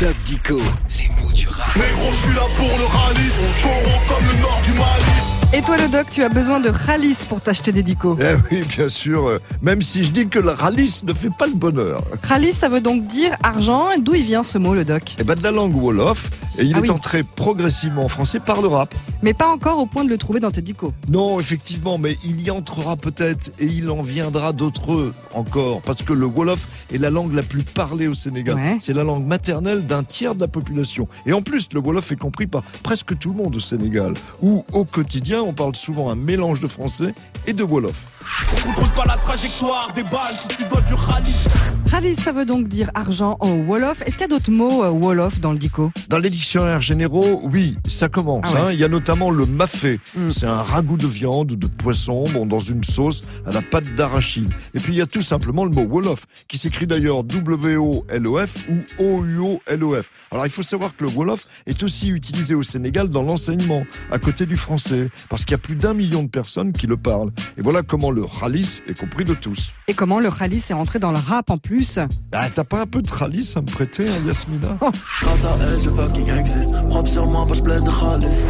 Doc Dico, les mots du rap. Mais gros, je suis là pour le rallye, on comme le nord du Mali. Et toi, le doc, tu as besoin de Ralice pour t'acheter des dicos. Eh oui, bien sûr. euh, Même si je dis que la ralice ne fait pas le bonheur. Ralice, ça veut donc dire argent. D'où il vient ce mot, le doc? Eh ben de la langue wolof. Et il Ah est oui. entré progressivement en français par le rap. Mais pas encore au point de le trouver dans tes dicos. Non, effectivement, mais il y entrera peut-être et il en viendra d'autres encore. Parce que le wolof est la langue la plus parlée au Sénégal. Ouais. C'est la langue maternelle d'un tiers de la population. Et en plus, le wolof est compris par presque tout le monde au Sénégal. Où au quotidien, on parle souvent un mélange de français et de wolof. On contrôle pas la trajectoire des balles si tu dois du rallye. Ralice, ça veut donc dire argent en Wolof. Est-ce qu'il y a d'autres mots euh, Wolof dans le dico? Dans les dictionnaires généraux, oui, ça commence. Ah ouais. hein. Il y a notamment le mafé. Mm. C'est un ragoût de viande ou de poisson bon, dans une sauce à la pâte d'arachide. Et puis il y a tout simplement le mot Wolof, qui s'écrit d'ailleurs W-O-L-O-F ou O-U-O-L-O-F. Alors il faut savoir que le Wolof est aussi utilisé au Sénégal dans l'enseignement, à côté du français, parce qu'il y a plus d'un million de personnes qui le parlent. Et voilà comment le ralice est compris de tous. Et comment le Ralice est rentré dans le rap en plus? Ah, t'as pas un peu de ralice à me prêter, hein, Yasmina? Grâce à elle, je fucking existe. Propre sur moi, pas je pleine de khalis.